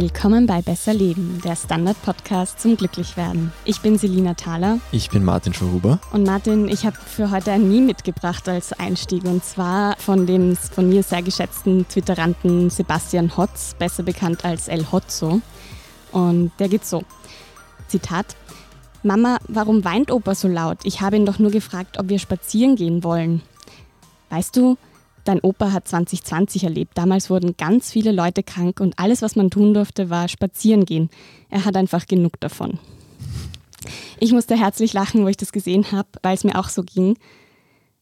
Willkommen bei Besser Leben, der Standard-Podcast zum Glücklichwerden. Ich bin Selina Thaler. Ich bin Martin Schauhuber. Und Martin, ich habe für heute ein Meme mitgebracht als Einstieg und zwar von dem von mir sehr geschätzten Twitteranten Sebastian Hotz, besser bekannt als El Hotzo. Und der geht so. Zitat. Mama, warum weint Opa so laut? Ich habe ihn doch nur gefragt, ob wir spazieren gehen wollen. Weißt du, Dein Opa hat 2020 erlebt. Damals wurden ganz viele Leute krank und alles, was man tun durfte, war spazieren gehen. Er hat einfach genug davon. Ich musste herzlich lachen, wo ich das gesehen habe, weil es mir auch so ging.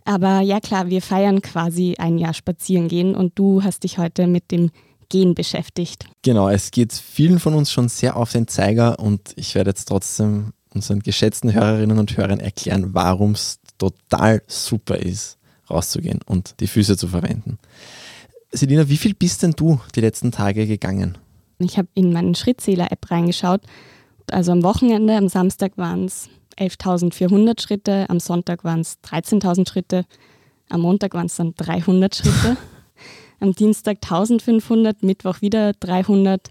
Aber ja klar, wir feiern quasi ein Jahr spazieren gehen und du hast dich heute mit dem Gehen beschäftigt. Genau, es geht vielen von uns schon sehr auf den Zeiger und ich werde jetzt trotzdem unseren geschätzten Hörerinnen und Hörern erklären, warum es total super ist, rauszugehen und die Füße zu verwenden. Selina, wie viel bist denn du die letzten Tage gegangen? Ich habe in meinen Schrittzähler-App reingeschaut. Also am Wochenende, am Samstag waren es 11.400 Schritte, am Sonntag waren es 13.000 Schritte, am Montag waren es dann 300 Schritte, am Dienstag 1.500, Mittwoch wieder 300,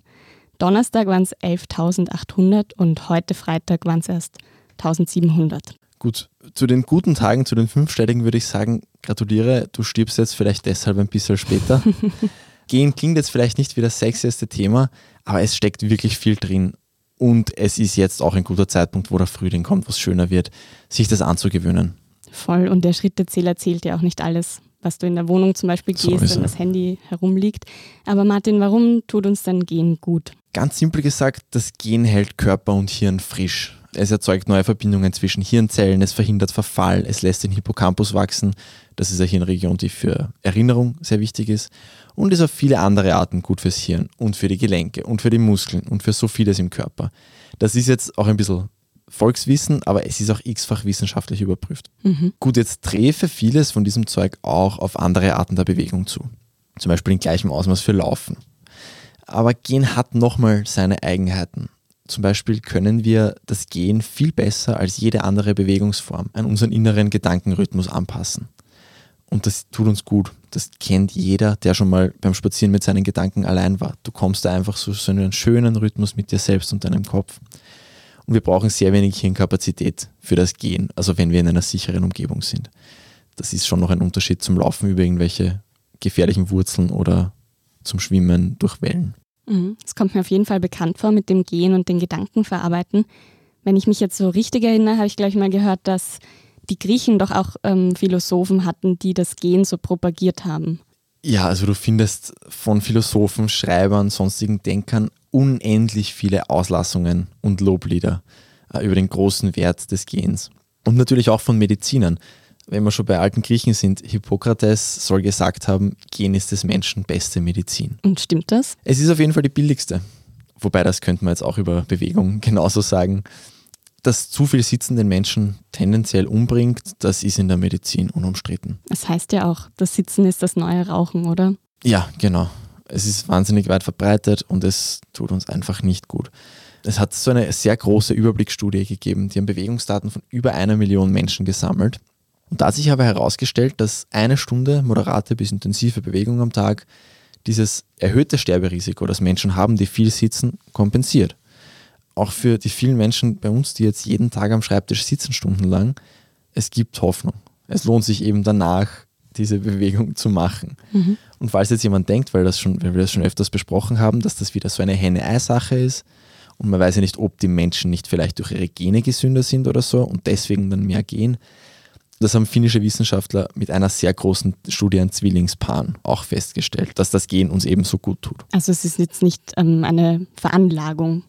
Donnerstag waren es 11.800 und heute Freitag waren es erst 1.700. Gut, zu den guten Tagen, zu den fünfstelligen würde ich sagen, gratuliere, du stirbst jetzt vielleicht deshalb ein bisschen später. Gehen klingt jetzt vielleicht nicht wie das sexieste Thema, aber es steckt wirklich viel drin. Und es ist jetzt auch ein guter Zeitpunkt, wo der Frühling kommt, wo es schöner wird, sich das anzugewöhnen. Voll, und der Schrittezähler zählt ja auch nicht alles, was du in der Wohnung zum Beispiel gehst, wenn das Handy herumliegt. Aber Martin, warum tut uns dann Gehen gut? Ganz simpel gesagt, das Gehen hält Körper und Hirn frisch. Es erzeugt neue Verbindungen zwischen Hirnzellen, es verhindert Verfall, es lässt den Hippocampus wachsen. Das ist eine Hirnregion, die für Erinnerung sehr wichtig ist und ist auf viele andere Arten gut fürs Hirn und für die Gelenke und für die Muskeln und für so vieles im Körper. Das ist jetzt auch ein bisschen Volkswissen, aber es ist auch x-fach wissenschaftlich überprüft. Mhm. Gut, jetzt träfe vieles von diesem Zeug auch auf andere Arten der Bewegung zu. Zum Beispiel in gleichem Ausmaß für Laufen. Aber Gehen hat nochmal seine Eigenheiten. Zum Beispiel können wir das Gehen viel besser als jede andere Bewegungsform an unseren inneren Gedankenrhythmus anpassen. Und das tut uns gut. Das kennt jeder, der schon mal beim Spazieren mit seinen Gedanken allein war. Du kommst da einfach so, so einen schönen Rhythmus mit dir selbst und deinem Kopf. Und wir brauchen sehr wenig Hirnkapazität für das Gehen, also wenn wir in einer sicheren Umgebung sind. Das ist schon noch ein Unterschied zum Laufen über irgendwelche gefährlichen Wurzeln oder zum Schwimmen durch Wellen. Mhm. Es kommt mir auf jeden Fall bekannt vor mit dem Gehen und den Gedanken verarbeiten. Wenn ich mich jetzt so richtig erinnere, habe ich gleich mal gehört, dass die Griechen doch auch ähm, Philosophen hatten, die das Gehen so propagiert haben. Ja, also du findest von Philosophen, Schreibern, sonstigen Denkern unendlich viele Auslassungen und Loblieder äh, über den großen Wert des Gehens. Und natürlich auch von Medizinern wenn wir schon bei alten Griechen sind, Hippokrates soll gesagt haben, Gehen ist des Menschen beste Medizin. Und stimmt das? Es ist auf jeden Fall die billigste. Wobei das könnte man jetzt auch über Bewegung genauso sagen. Dass zu viel Sitzen den Menschen tendenziell umbringt, das ist in der Medizin unumstritten. Das heißt ja auch, das Sitzen ist das neue Rauchen, oder? Ja, genau. Es ist wahnsinnig weit verbreitet und es tut uns einfach nicht gut. Es hat so eine sehr große Überblicksstudie gegeben, die haben Bewegungsdaten von über einer Million Menschen gesammelt und da hat sich aber herausgestellt, dass eine Stunde moderate bis intensive Bewegung am Tag dieses erhöhte Sterberisiko, das Menschen haben, die viel sitzen, kompensiert. Auch für die vielen Menschen bei uns, die jetzt jeden Tag am Schreibtisch sitzen stundenlang, es gibt Hoffnung. Es lohnt sich eben danach, diese Bewegung zu machen. Mhm. Und falls jetzt jemand denkt, weil, das schon, weil wir das schon öfters besprochen haben, dass das wieder so eine Henne-Ei-Sache ist und man weiß ja nicht, ob die Menschen nicht vielleicht durch ihre Gene gesünder sind oder so und deswegen dann mehr gehen, das haben finnische Wissenschaftler mit einer sehr großen Studie an Zwillingspaaren auch festgestellt, dass das Gen uns ebenso gut tut. Also es ist jetzt nicht ähm, eine Veranlagung,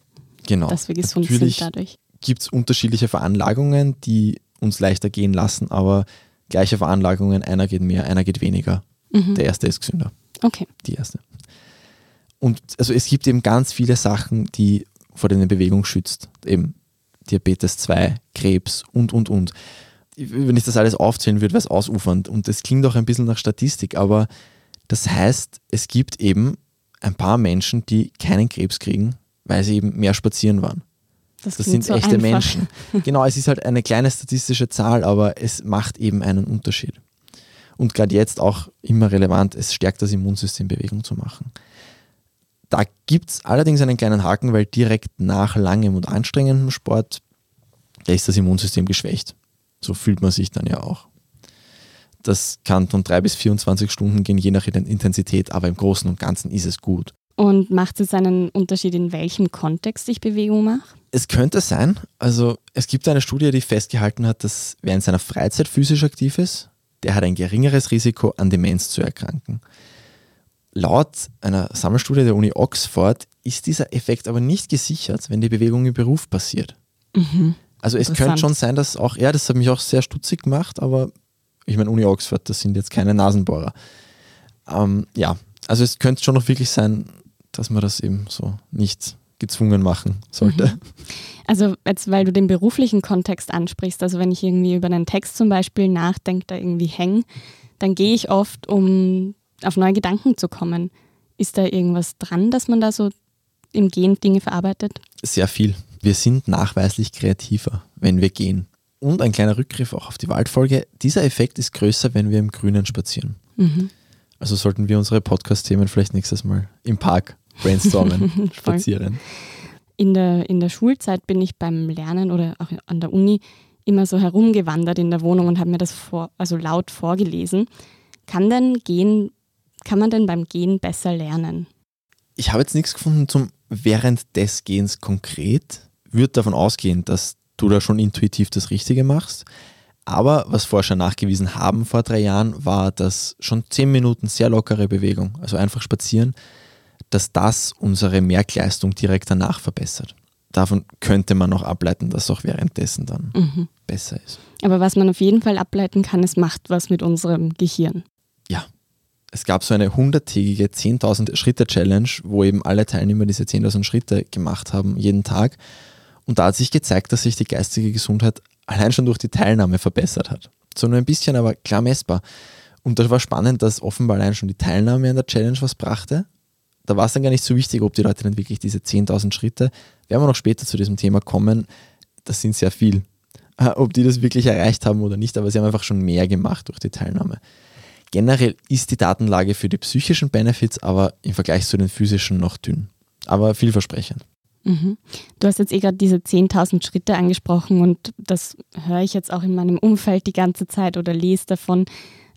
genau. dass wir gesund Natürlich sind dadurch. Gibt es unterschiedliche Veranlagungen, die uns leichter gehen lassen, aber gleiche Veranlagungen, einer geht mehr, einer geht weniger. Mhm. Der erste ist gesünder. Okay. Die erste. Und also es gibt eben ganz viele Sachen, die vor der Bewegung schützt. Eben Diabetes 2, Krebs und, und, und wenn ich das alles aufzählen würde, wäre es ausufernd. Und das klingt auch ein bisschen nach Statistik, aber das heißt, es gibt eben ein paar Menschen, die keinen Krebs kriegen, weil sie eben mehr spazieren waren. Das, das sind so echte einfach. Menschen. Genau, es ist halt eine kleine statistische Zahl, aber es macht eben einen Unterschied. Und gerade jetzt auch immer relevant, es stärkt das Immunsystem, Bewegung zu machen. Da gibt es allerdings einen kleinen Haken, weil direkt nach langem und anstrengendem Sport, da ist das Immunsystem geschwächt. So fühlt man sich dann ja auch. Das kann von drei bis 24 Stunden gehen, je nach Intensität, aber im Großen und Ganzen ist es gut. Und macht es einen Unterschied, in welchem Kontext ich Bewegung mache? Es könnte sein. Also es gibt eine Studie, die festgehalten hat, dass wer in seiner Freizeit physisch aktiv ist, der hat ein geringeres Risiko, an Demenz zu erkranken. Laut einer Sammelstudie der Uni Oxford ist dieser Effekt aber nicht gesichert, wenn die Bewegung im Beruf passiert. Mhm. Also es könnte schon sein, dass auch, ja, das hat mich auch sehr stutzig gemacht, aber ich meine, Uni Oxford, das sind jetzt keine Nasenbohrer. Ähm, ja, also es könnte schon noch wirklich sein, dass man das eben so nicht gezwungen machen sollte. Mhm. Also jetzt, weil du den beruflichen Kontext ansprichst, also wenn ich irgendwie über einen Text zum Beispiel nachdenke, da irgendwie hänge, dann gehe ich oft, um auf neue Gedanken zu kommen. Ist da irgendwas dran, dass man da so im Gehen Dinge verarbeitet? Sehr viel. Wir sind nachweislich kreativer, wenn wir gehen. Und ein kleiner Rückgriff auch auf die Waldfolge. Dieser Effekt ist größer, wenn wir im Grünen spazieren. Mhm. Also sollten wir unsere Podcast-Themen vielleicht nächstes Mal im Park brainstormen, spazieren. In der, in der Schulzeit bin ich beim Lernen oder auch an der Uni immer so herumgewandert in der Wohnung und habe mir das vor, also laut vorgelesen. Kann denn gehen, kann man denn beim Gehen besser lernen? Ich habe jetzt nichts gefunden zum während des Gehens konkret. Würde davon ausgehen, dass du da schon intuitiv das Richtige machst. Aber was Forscher nachgewiesen haben vor drei Jahren, war, dass schon zehn Minuten sehr lockere Bewegung, also einfach spazieren, dass das unsere Merkleistung direkt danach verbessert. Davon könnte man noch ableiten, dass auch währenddessen dann mhm. besser ist. Aber was man auf jeden Fall ableiten kann, es macht was mit unserem Gehirn. Ja. Es gab so eine hunderttägige 10.000 Schritte Challenge, wo eben alle Teilnehmer diese 10.000 Schritte gemacht haben, jeden Tag. Und da hat sich gezeigt, dass sich die geistige Gesundheit allein schon durch die Teilnahme verbessert hat. So nur ein bisschen, aber klar messbar. Und das war spannend, dass offenbar allein schon die Teilnahme an der Challenge was brachte da war es dann gar nicht so wichtig, ob die Leute dann wirklich diese 10.000 Schritte, werden wir noch später zu diesem Thema kommen, das sind sehr viel, äh, ob die das wirklich erreicht haben oder nicht, aber sie haben einfach schon mehr gemacht durch die Teilnahme. Generell ist die Datenlage für die psychischen Benefits aber im Vergleich zu den physischen noch dünn, aber vielversprechend. Mhm. Du hast jetzt eh gerade diese 10.000 Schritte angesprochen und das höre ich jetzt auch in meinem Umfeld die ganze Zeit oder lese davon.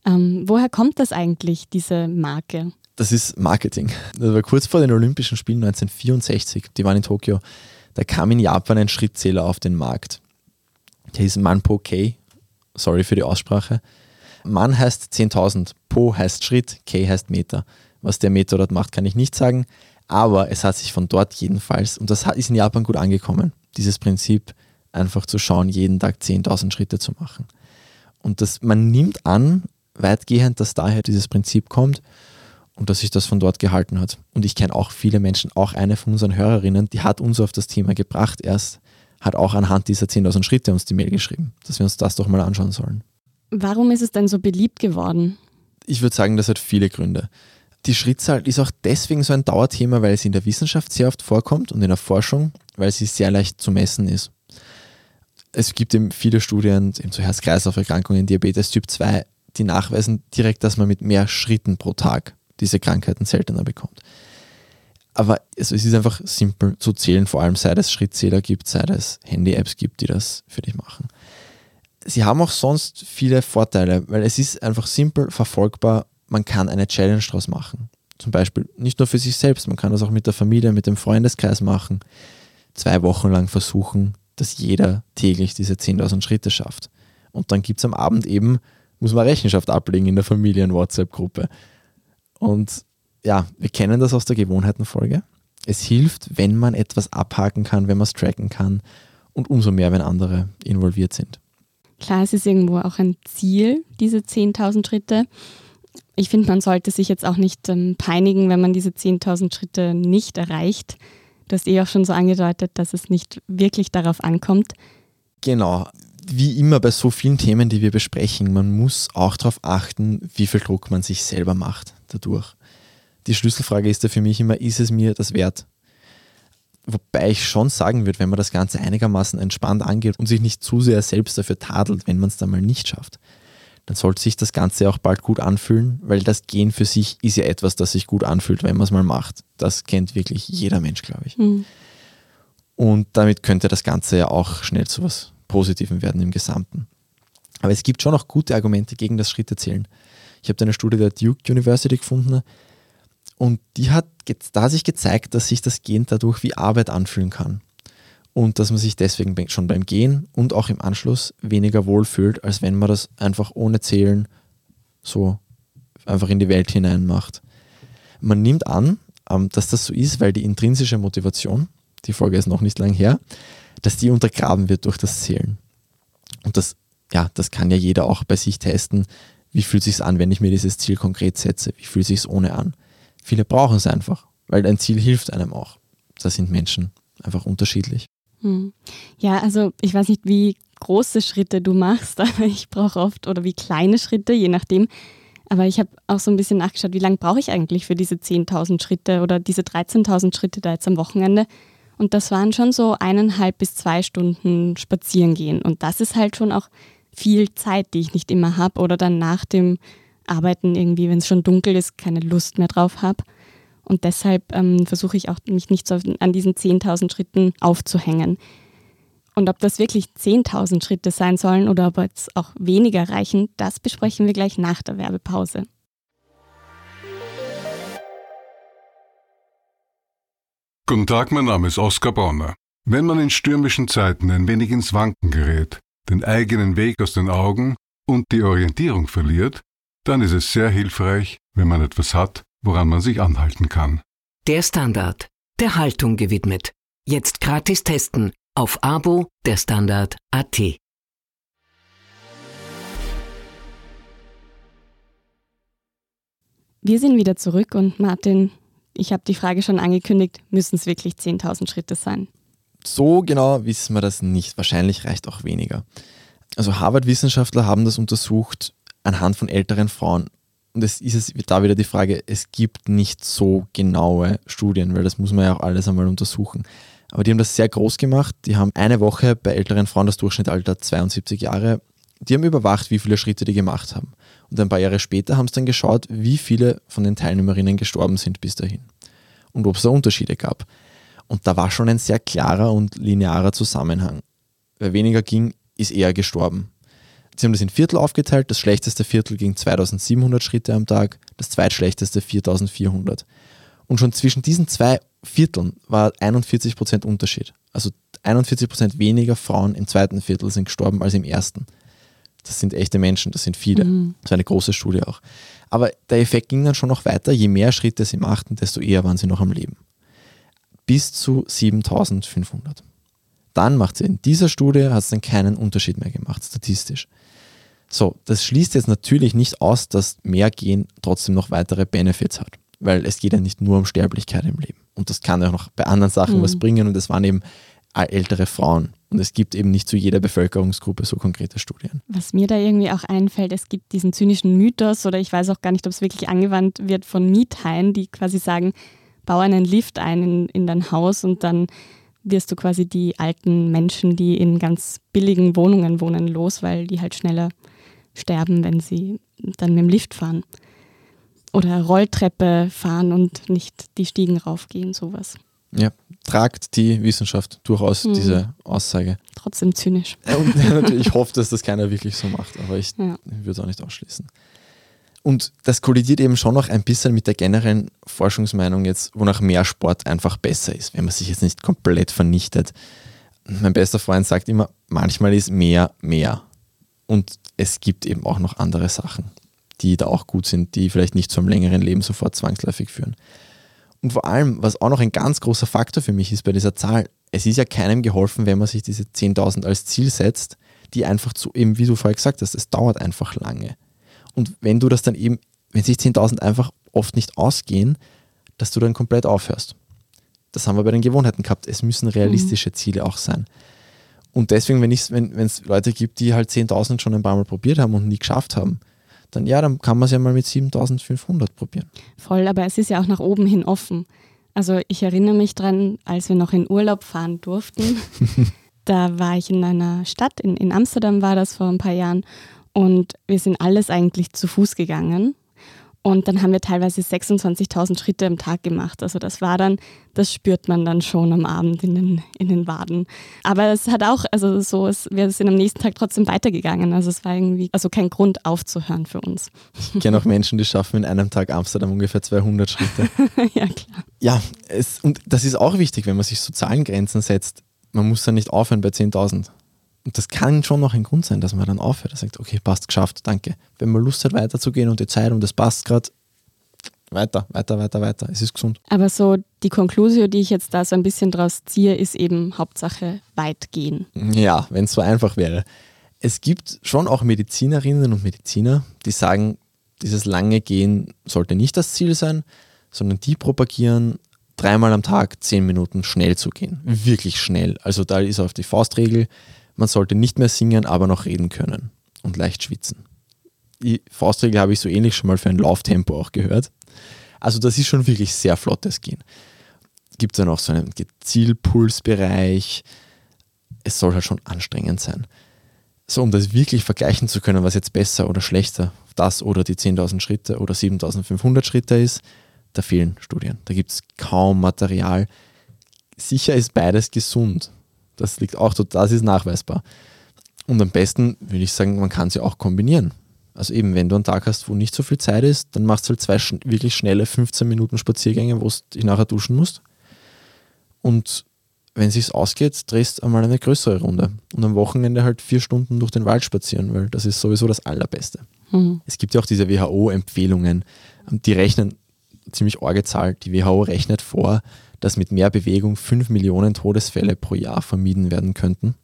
Ähm, woher kommt das eigentlich, diese Marke? das ist Marketing. Das war kurz vor den Olympischen Spielen 1964, die waren in Tokio. Da kam in Japan ein Schrittzähler auf den Markt. Der hieß Manpo K. Sorry für die Aussprache. Man heißt 10.000, Po heißt Schritt, K heißt Meter. Was der Meter dort macht, kann ich nicht sagen. Aber es hat sich von dort jedenfalls, und das ist in Japan gut angekommen, dieses Prinzip, einfach zu schauen, jeden Tag 10.000 Schritte zu machen. Und das, man nimmt an, weitgehend, dass daher dieses Prinzip kommt und dass sich das von dort gehalten hat. Und ich kenne auch viele Menschen, auch eine von unseren Hörerinnen, die hat uns auf das Thema gebracht erst, hat auch anhand dieser 10.000 Schritte uns die Mail geschrieben, dass wir uns das doch mal anschauen sollen. Warum ist es denn so beliebt geworden? Ich würde sagen, das hat viele Gründe. Die Schrittzahl ist auch deswegen so ein Dauerthema, weil sie in der Wissenschaft sehr oft vorkommt und in der Forschung, weil sie sehr leicht zu messen ist. Es gibt eben viele Studien eben zu Herz-Kreislauf-Erkrankungen, Diabetes Typ 2, die nachweisen direkt, dass man mit mehr Schritten pro Tag diese Krankheiten seltener bekommt. Aber es, ist einfach simpel zu zählen, vor allem seit es Schrittzähler gibt, seit es Handy-Apps gibt, die das für dich machen. Sie haben auch sonst viele Vorteile, weil es ist einfach simpel verfolgbar. Man kann eine Challenge daraus machen. Zum Beispiel nicht nur für sich selbst, man kann das auch mit der Familie, mit dem Freundeskreis machen. Zwei Wochen lang versuchen, dass jeder täglich diese 10.000 Schritte schafft. Und dann gibt es am Abend eben, muss man Rechenschaft ablegen in der Familien-WhatsApp-Gruppe. Und ja, wir kennen das aus der Gewohnheitenfolge. Es hilft, wenn man etwas abhaken kann, wenn man es tracken kann und umso mehr, wenn andere involviert sind. Klar, es ist irgendwo auch ein Ziel, diese 10.000 Schritte. Ich finde, man sollte sich jetzt auch nicht ähm, peinigen, wenn man diese 10.000 Schritte nicht erreicht. Du hast eh auch schon so angedeutet, dass es nicht wirklich darauf ankommt. Genau. Wie immer bei so vielen Themen, die wir besprechen, man muss auch darauf achten, wie viel Druck man sich selber macht dadurch. Die Schlüsselfrage ist ja für mich immer, ist es mir das wert? Wobei ich schon sagen würde, wenn man das Ganze einigermaßen entspannt angeht und sich nicht zu sehr selbst dafür tadelt, wenn man es dann mal nicht schafft, dann sollte sich das Ganze auch bald gut anfühlen, weil das Gehen für sich ist ja etwas, das sich gut anfühlt, wenn man es mal macht. Das kennt wirklich jeder Mensch, glaube ich. Mhm. Und damit könnte das Ganze ja auch schnell zu was Positivem werden im Gesamten. Aber es gibt schon auch gute Argumente gegen das Schrittezählen. Ich habe eine Studie der Duke University gefunden und die hat da sich gezeigt, dass sich das Gehen dadurch wie Arbeit anfühlen kann und dass man sich deswegen schon beim Gehen und auch im Anschluss weniger wohl fühlt, als wenn man das einfach ohne Zählen so einfach in die Welt hinein macht. Man nimmt an, ähm, dass das so ist, weil die intrinsische Motivation, die Folge ist noch nicht lang her, dass die untergraben wird durch das Zählen. Und das, ja, das kann ja jeder auch bei sich testen. Wie fühlt es sich an, wenn ich mir dieses Ziel konkret setze? Wie fühlt es sich ohne an? Viele brauchen es einfach, weil ein Ziel hilft einem auch. Da sind Menschen einfach unterschiedlich. Hm. Ja, also ich weiß nicht, wie große Schritte du machst, aber ich brauche oft oder wie kleine Schritte, je nachdem. Aber ich habe auch so ein bisschen nachgeschaut, wie lange brauche ich eigentlich für diese 10.000 Schritte oder diese 13.000 Schritte da jetzt am Wochenende. Und das waren schon so eineinhalb bis zwei Stunden spazieren gehen. Und das ist halt schon auch viel Zeit, die ich nicht immer habe oder dann nach dem Arbeiten irgendwie, wenn es schon dunkel ist, keine Lust mehr drauf habe. Und deshalb ähm, versuche ich auch mich nicht so an diesen 10.000 Schritten aufzuhängen. Und ob das wirklich 10.000 Schritte sein sollen oder ob es auch weniger reichen, das besprechen wir gleich nach der Werbepause. Guten Tag, mein Name ist Oskar Bonner. Wenn man in stürmischen Zeiten ein wenig ins Wanken gerät, den eigenen Weg aus den Augen und die Orientierung verliert, dann ist es sehr hilfreich, wenn man etwas hat, woran man sich anhalten kann. Der Standard, der Haltung gewidmet. Jetzt gratis testen auf Abo der Standard AT. Wir sind wieder zurück und Martin, ich habe die Frage schon angekündigt, müssen es wirklich 10.000 Schritte sein? So genau wissen wir das nicht. Wahrscheinlich reicht auch weniger. Also Harvard-Wissenschaftler haben das untersucht anhand von älteren Frauen und es ist es da wieder die Frage, es gibt nicht so genaue Studien, weil das muss man ja auch alles einmal untersuchen. Aber die haben das sehr groß gemacht. Die haben eine Woche bei älteren Frauen das Durchschnittsalter 72 Jahre. Die haben überwacht, wie viele Schritte die gemacht haben. Und ein paar Jahre später haben sie dann geschaut, wie viele von den Teilnehmerinnen gestorben sind bis dahin. Und ob es da Unterschiede gab. Und da war schon ein sehr klarer und linearer Zusammenhang. Wer weniger ging, ist eher gestorben. Sie haben das in Viertel aufgeteilt. Das schlechteste Viertel ging 2700 Schritte am Tag, das zweitschlechteste 4400. Und schon zwischen diesen zwei Vierteln war 41% Unterschied. Also 41% weniger Frauen im zweiten Viertel sind gestorben als im ersten. Das sind echte Menschen, das sind viele. Mhm. Das ist eine große Studie auch. Aber der Effekt ging dann schon noch weiter. Je mehr Schritte sie machten, desto eher waren sie noch am Leben. Bis zu 7500. Dann macht sie in dieser Studie, hat es dann keinen Unterschied mehr gemacht, statistisch. So, das schließt jetzt natürlich nicht aus, dass mehr Gehen trotzdem noch weitere Benefits hat, weil es geht ja nicht nur um Sterblichkeit im Leben. Und das kann ja auch noch bei anderen Sachen mhm. was bringen und es waren eben ältere Frauen. Und es gibt eben nicht zu jeder Bevölkerungsgruppe so konkrete Studien. Was mir da irgendwie auch einfällt, es gibt diesen zynischen Mythos oder ich weiß auch gar nicht, ob es wirklich angewandt wird von Miethaien, die quasi sagen, bau einen Lift ein in, in dein Haus und dann wirst du quasi die alten Menschen, die in ganz billigen Wohnungen wohnen, los, weil die halt schneller sterben, wenn sie dann mit dem Lift fahren. Oder Rolltreppe fahren und nicht die Stiegen raufgehen, sowas. Ja, tragt die Wissenschaft durchaus mhm. diese Aussage. Trotzdem zynisch. Und ich hoffe, dass das keiner wirklich so macht, aber ich ja. würde es auch nicht ausschließen. Und das kollidiert eben schon noch ein bisschen mit der generellen Forschungsmeinung jetzt, wonach mehr Sport einfach besser ist, wenn man sich jetzt nicht komplett vernichtet. Mein bester Freund sagt immer, manchmal ist mehr mehr. Und es gibt eben auch noch andere Sachen, die da auch gut sind, die vielleicht nicht zu einem längeren Leben sofort zwangsläufig führen. Und vor allem, was auch noch ein ganz großer Faktor für mich ist bei dieser Zahl, es ist ja keinem geholfen, wenn man sich diese 10.000 als Ziel setzt, die einfach zu, eben wie du vorher gesagt hast, es dauert einfach lange. Und wenn du das dann eben, wenn sich 10.000 einfach oft nicht ausgehen, dass du dann komplett aufhörst. Das haben wir bei den Gewohnheiten gehabt. Es müssen realistische mhm. Ziele auch sein. Und deswegen, wenn es wenn, Leute gibt, die halt 10.000 schon ein paar Mal probiert haben und nie geschafft haben, dann ja, dann kann man es ja mal mit 7.500 probieren. Voll, aber es ist ja auch nach oben hin offen. Also ich erinnere mich dran, als wir noch in Urlaub fahren durften, da war ich in einer Stadt, in, in Amsterdam war das vor ein paar Jahren Und wir sind alles eigentlich zu Fuß gegangen. Und dann haben wir teilweise 26.000 Schritte am Tag gemacht. Also das war dann, das spürt man dann schon am Abend in den, in den Waden. Aber es hat auch, also so, es, wir sind am nächsten Tag trotzdem weitergegangen. Also es war irgendwie, also kein Grund aufzuhören für uns. Ich kenne auch Menschen, die schaffen in einem Tag Amsterdam ungefähr 200 Schritte. ja, klar. Ja, es, und das ist auch wichtig, wenn man sich so Zahlengrenzen setzt. Man muss dann nicht aufhören bei 10.000. Und das kann schon noch ein Grund sein, dass man dann aufhört. Er sagt, okay, passt, geschafft, danke. Wenn man Lust hat, weiterzugehen und die Zeit und das passt gerade, weiter, weiter, weiter, weiter. Es ist gesund. Aber so die Konklusion, die ich jetzt da so ein bisschen draus ziehe, ist eben Hauptsache weit gehen. Ja, wenn es so einfach wäre. Es gibt schon auch Medizinerinnen und Mediziner, die sagen, dieses lange Gehen sollte nicht das Ziel sein, sondern die propagieren, dreimal am Tag zehn Minuten schnell zu gehen. Wirklich schnell. Also da ist auf die Faustregel, man sollte nicht mehr singen, aber noch reden können und leicht schwitzen. Die Faustregel habe ich so ähnlich schon mal für ein Lauftempo auch gehört. Also das ist schon wirklich sehr flottes Gehen. Gibt dann auch so einen Zielpulsbereich. Es soll halt schon anstrengend sein. So, um das wirklich vergleichen zu können, was jetzt besser oder schlechter, das oder die 10.000 Schritte oder 7.500 Schritte ist, da fehlen Studien. Da gibt es kaum Material. Sicher ist beides gesund. Das liegt auch, das ist nachweisbar. Und am besten würde ich sagen, man kann sie auch kombinieren. Also eben, wenn du einen Tag hast, wo nicht so viel Zeit ist, dann machst du halt zwei sch wirklich schnelle 15 Minuten Spaziergänge, wo du dich nachher duschen musst. Und wenn es sich ausgeht, drehst du einmal eine größere Runde. Und am Wochenende halt vier Stunden durch den Wald spazieren, weil das ist sowieso das Allerbeste. Mhm. Es gibt ja auch diese WHO-Empfehlungen, die rechnen ziemlich orge Zahl. Die WHO rechnet vor, dass mit mehr Bewegung 5 Millionen Todesfälle pro Jahr vermieden werden könnten.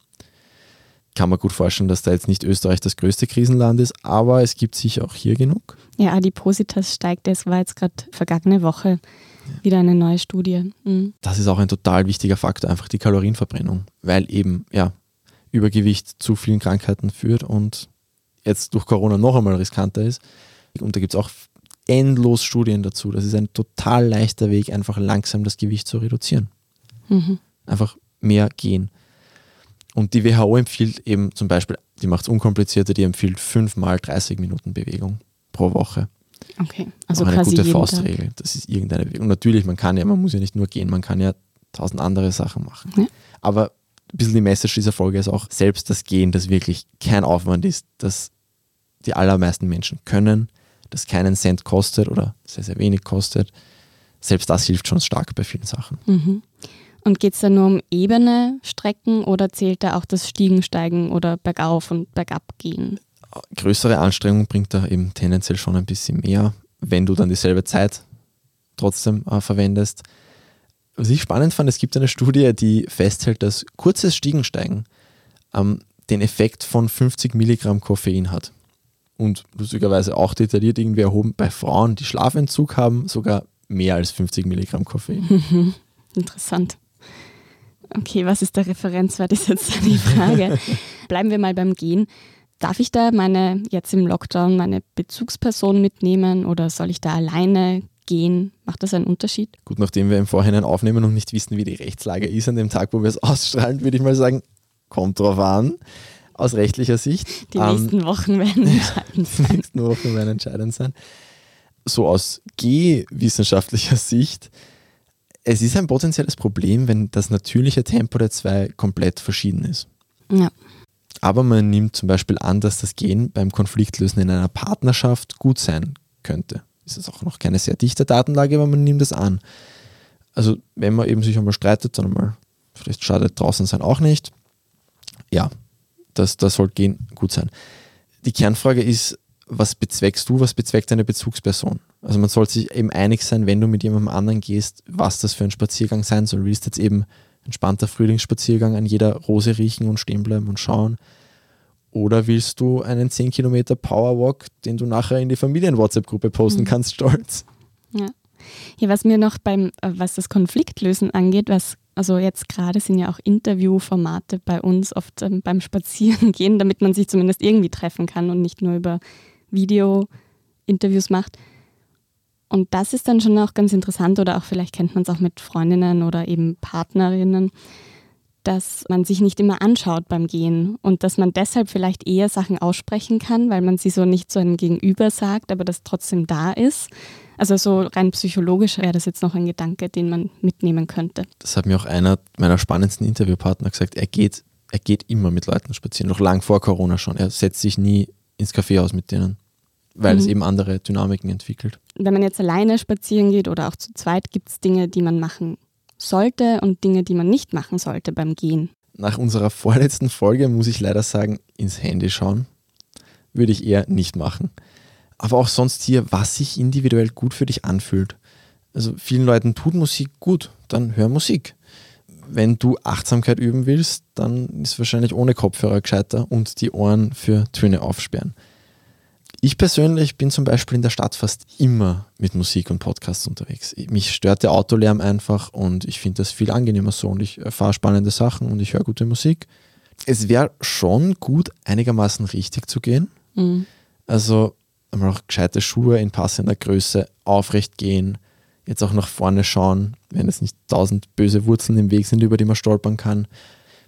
Kann man gut vorstellen, dass da jetzt nicht Österreich das größte Krisenland ist, aber es gibt sicher auch hier genug. Ja, Adipositas steigt. Es war jetzt gerade vergangene Woche wieder eine neue Studie. Mhm. Das ist auch ein total wichtiger Faktor, einfach die Kalorienverbrennung, weil eben ja Übergewicht zu vielen Krankheiten führt und jetzt durch Corona noch einmal riskanter ist. Und da gibt es auch endlos Studien dazu. Das ist ein total leichter Weg, einfach langsam das Gewicht zu reduzieren. Mhm. Einfach mehr gehen. Und die WHO empfiehlt eben zum Beispiel, die macht es unkomplizierter, die empfiehlt fünfmal 30 Minuten Bewegung pro Woche. Okay, also Auch eine gute Faustregel. Das ist irgendeine Bewegung. Und natürlich, man kann ja, man muss ja nicht nur gehen, man kann ja tausend andere Sachen machen. Ja. Aber ein bisschen die Message dieser Folge ist auch, selbst das Gehen, das wirklich kein Aufwand ist, das die allermeisten Menschen können, das keinen Cent kostet oder sehr, sehr wenig kostet. Selbst das hilft schon stark bei vielen Sachen. Mhm. Und geht es da nur um ebene Strecken oder zählt da auch das Stiegensteigen oder bergauf und bergab gehen? Größere Anstrengung bringt da eben tendenziell schon ein bisschen mehr, wenn du dann dieselbe Zeit trotzdem äh, verwendest. Was ich spannend fand, es gibt eine Studie, die festhält, dass kurzes Stiegensteigen ähm, den Effekt von 50 Milligramm Koffein hat und lustigerweise auch detailliert irgendwie erhoben, bei Frauen, die Schlafentzug haben, sogar mehr als 50 Milligramm Koffein. Interessant. Okay, was ist der Referenzwert, ist jetzt die Frage. Bleiben wir mal beim Gehen. Darf ich da meine, jetzt im Lockdown, meine Bezugsperson mitnehmen oder soll ich da alleine gehen? Macht das einen Unterschied? Gut, nachdem wir im Vorhinein aufnehmen und nicht wissen, wie die Rechtslage ist an dem Tag, wo wir es ausstrahlen, würde ich mal sagen, kommt drauf an aus rechtlicher Sicht. Die ähm, nächsten Wochen werden entscheidend sein. Die nächsten Wochen werden entscheidend sein. So aus gehwissenschaftlicher Sicht, es ist ein potenzielles Problem, wenn das natürliche Tempo der zwei komplett verschieden ist. Ja. Aber man nimmt zum Beispiel an, dass das Gehen beim Konfliktlösen in einer Partnerschaft gut sein könnte. Ist jetzt auch noch keine sehr dichte Datenlage, aber man nimmt es an. Also wenn man eben sich einmal streitet, dann mal, vielleicht schadet draußen sein auch nicht. Ja, das, das soll gehen, gut sein. Die Kernfrage ist, was bezweckst du, was bezweckt deine Bezugsperson? Also man sollte sich eben einig sein, wenn du mit jemandem anderen gehst, was das für ein Spaziergang sein soll. Willst du jetzt eben entspannter Frühlingsspaziergang an jeder Rose riechen und stehen bleiben und schauen? Oder willst du einen 10 Kilometer Powerwalk, den du nachher in die Familien-WhatsApp-Gruppe posten mhm. kannst, stolz? Ja. ja, was mir noch beim, äh, was das Konfliktlösen angeht, was also jetzt gerade sind ja auch Interviewformate bei uns oft ähm, beim Spazierengehen, damit man sich zumindest irgendwie treffen kann und nicht nur über Video-Interviews macht. Und das ist dann schon auch ganz interessant oder auch vielleicht kennt man es auch mit Freundinnen oder eben Partnerinnen, dass man sich nicht immer anschaut beim Gehen und dass man deshalb vielleicht eher Sachen aussprechen kann, weil man sie so nicht zu einem Gegenüber sagt, aber das trotzdem da ist. Also so rein psychologisch wäre das jetzt noch ein Gedanke, den man mitnehmen könnte. Das hat mir auch einer meiner spannendsten Interviewpartner gesagt. Er geht, er geht immer mit Leuten spazieren, noch lang vor Corona schon. Er setzt sich nie ins Kaffeehaus mit denen, weil mhm. es eben andere Dynamiken entwickelt. Wenn man jetzt alleine spazieren geht oder auch zu zweit, gibt es Dinge, die man machen sollte und Dinge, die man nicht machen sollte beim Gehen. Nach unserer vorletzten Folge muss ich leider sagen, ins Handy schauen würde ich eher nicht machen. Aber auch sonst hier, was sich individuell gut für dich anfühlt. Also vielen Leuten tut Musik gut, dann hör Musik. Wenn du Achtsamkeit üben willst, dann ist wahrscheinlich ohne Kopfhörer gescheiter und die Ohren für Töne aufsperren. Ich persönlich bin zum Beispiel in der Stadt fast immer mit Musik und Podcasts unterwegs. Mich stört der Autolärm einfach und ich finde das viel angenehmer so und ich erfahre spannende Sachen und ich höre gute Musik. Es wäre schon gut, einigermaßen richtig zu gehen. Mhm. Also einmal auch gescheite Schuhe in passender Größe, aufrecht gehen, jetzt auch nach vorne schauen, wenn es nicht tausend böse Wurzeln im Weg sind, über die man stolpern kann.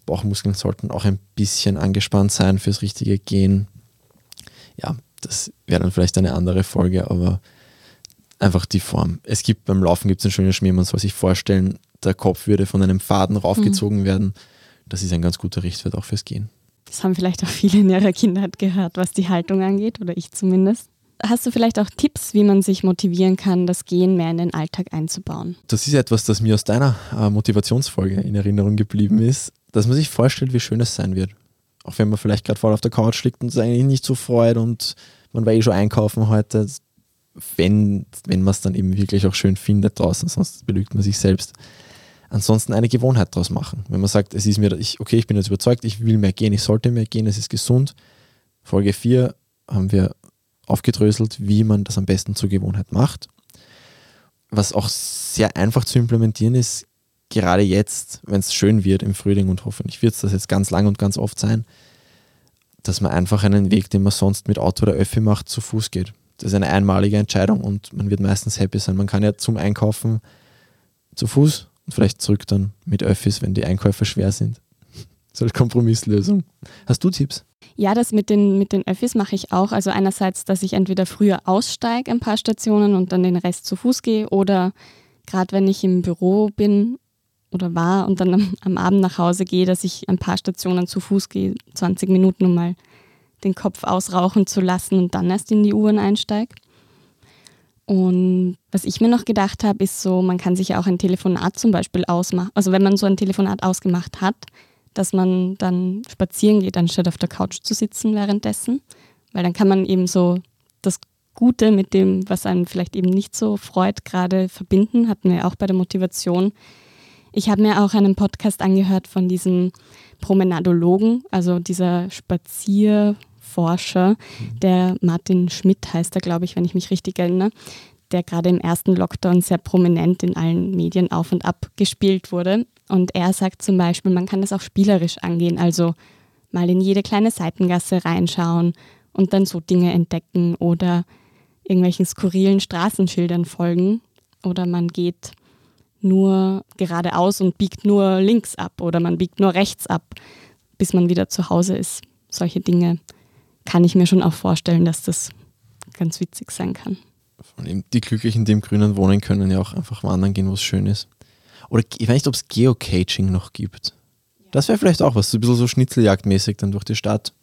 Bauchmuskeln sollten auch ein bisschen angespannt sein fürs richtige Gehen. Ja, das wäre dann vielleicht eine andere Folge, aber einfach die Form. Es gibt beim Laufen gibt es ein schönes Schmier, man soll sich vorstellen, der Kopf würde von einem Faden raufgezogen mhm. werden. Das ist ein ganz guter Richtwert auch fürs Gehen. Das haben vielleicht auch viele in ihrer Kindheit gehört, was die Haltung angeht, oder ich zumindest. Hast du vielleicht auch Tipps, wie man sich motivieren kann, das Gehen mehr in den Alltag einzubauen? Das ist etwas, das mir aus deiner äh, Motivationsfolge in Erinnerung geblieben ist, dass man sich vorstellt, wie schön es sein wird. Auch wenn man vielleicht gerade voll auf der Couch liegt und es eigentlich nicht so freut und man war eh schon einkaufen heute, wenn, wenn man es dann eben wirklich auch schön findet draußen, sonst belügt man sich selbst. Ansonsten eine Gewohnheit daraus machen. Wenn man sagt, es ist mir, ich, okay, ich bin jetzt überzeugt, ich will mehr gehen, ich sollte mehr gehen, es ist gesund. Folge 4 haben wir aufgedröselt, wie man das am besten zur Gewohnheit macht. Was auch sehr einfach zu implementieren ist, gerade jetzt, wenn es schön wird im Frühling und hoffentlich wird es das jetzt ganz lang und ganz oft sein, dass man einfach einen Weg, den man sonst mit Auto oder Öffi macht, zu Fuß geht. Das ist eine einmalige Entscheidung und man wird meistens happy sein. Man kann ja zum Einkaufen zu Fuß und vielleicht zurück dann mit Öffis, wenn die Einkäufe schwer sind. So als Kompromisslösung. Hast du Tipps? Ja, das mit den, mit den Öffis mache ich auch. Also einerseits, dass ich entweder früher aussteige ein paar Stationen und dann den Rest zu Fuß gehe oder gerade wenn ich im Büro bin oder war und dann am, am, Abend nach Hause gehe, dass ich ein paar Stationen zu Fuß gehe, 20 Minuten, um mal den Kopf ausrauchen zu lassen und dann erst in die U-Bahn einsteige. Und was ich mir noch gedacht habe, ist so, man kann sich ja auch ein Telefonat zum Beispiel ausmachen. Also wenn man so ein Telefonat ausgemacht hat, dass man dann spazieren geht, anstatt auf der Couch zu sitzen währenddessen. Weil dann kann man eben so das Gute mit dem, was einen vielleicht eben nicht so freut, gerade verbinden. Hatten wir auch bei der Motivation. Ich habe mir auch einen Podcast angehört von diesem Promenadologen, also dieser Spazierforscher, der Martin Schmidt heißt er, glaube ich, wenn ich mich richtig erinnere, der gerade im ersten Lockdown sehr prominent in allen Medien auf und ab gespielt wurde. Und er sagt zum Beispiel, man kann das auch spielerisch angehen, also mal in jede kleine Seitengasse reinschauen und dann so Dinge entdecken oder irgendwelchen skurrilen Straßenschildern folgen. Oder man geht nur geradeaus und biegt nur links ab oder man biegt nur rechts ab, bis man wieder zu Hause ist. Solche Dinge kann ich mir schon auch vorstellen, dass das ganz witzig sein kann. Die Glücklichen, die im Grünen wohnen, können ja auch einfach wandern gehen, wo es schön ist. Oder ich weiß nicht, ob es Geocaching noch gibt. Das wäre vielleicht auch was, so ein bisschen so schnitzeljagdmäßig dann durch die Stadt.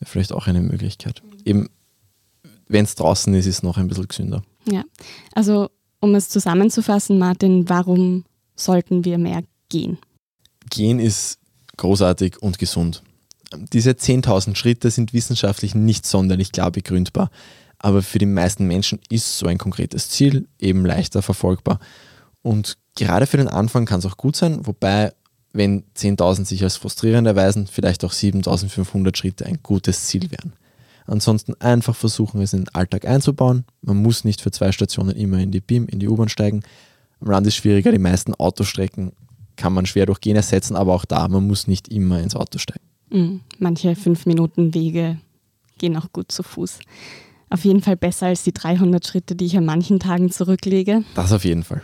Wäre vielleicht auch eine Möglichkeit. Eben, wenn es draußen ist, ist es noch ein bisschen gesünder. Ja, also um es zusammenzufassen, Martin, warum sollten wir mehr gehen? Gehen ist großartig und gesund. Diese 10.000 Schritte sind wissenschaftlich nicht sonderlich klar begründbar, aber für die meisten Menschen ist so ein konkretes Ziel eben leichter verfolgbar. Und gerade für den Anfang kann es auch gut sein, wobei, wenn 10.000 sich als frustrierend erweisen, vielleicht auch 7.500 Schritte ein gutes Ziel wären. Ansonsten einfach versuchen, es in den Alltag einzubauen. Man muss nicht für zwei Stationen immer in die BIM, in die U-Bahn steigen. Am Land ist schwieriger, die meisten Autostrecken kann man schwer durch Gehen ersetzen, aber auch da, man muss nicht immer ins Auto steigen. Mhm. Manche fünf Minuten Wege gehen auch gut zu Fuß. Auf jeden Fall besser als die 300 Schritte, die ich an manchen Tagen zurücklege. Das auf jeden Fall.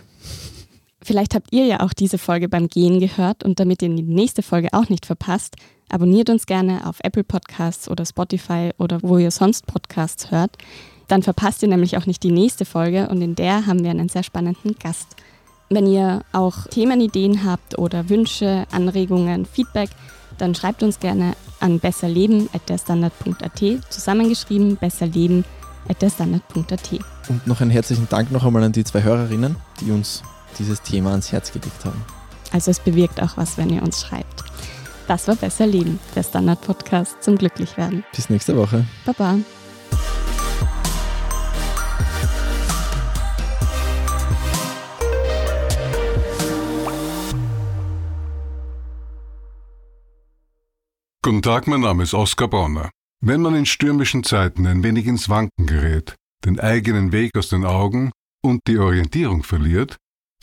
Vielleicht habt ihr ja auch diese Folge beim Gehen gehört und damit ihr die nächste Folge auch nicht verpasst, abonniert uns gerne auf Apple Podcasts oder Spotify oder wo ihr sonst Podcasts hört. Dann verpasst ihr nämlich auch nicht die nächste Folge und in der haben wir einen sehr spannenden Gast. Wenn ihr auch Themenideen habt oder Wünsche, Anregungen, Feedback, dann schreibt uns gerne an besserleben.derstandard.at, zusammengeschrieben besserleben.derstandard.at. Und noch einen herzlichen Dank noch einmal an die zwei Hörerinnen, die uns dieses Thema ans Herz gelegt haben. Also es bewirkt auch was, wenn ihr uns schreibt. Das war Besser Leben, der Standard-Podcast zum Glücklichwerden. Bis nächste Woche. Baba. Guten Tag, mein Name ist Oskar Bonner. Wenn man in stürmischen Zeiten ein wenig ins Wanken gerät, den eigenen Weg aus den Augen und die Orientierung verliert,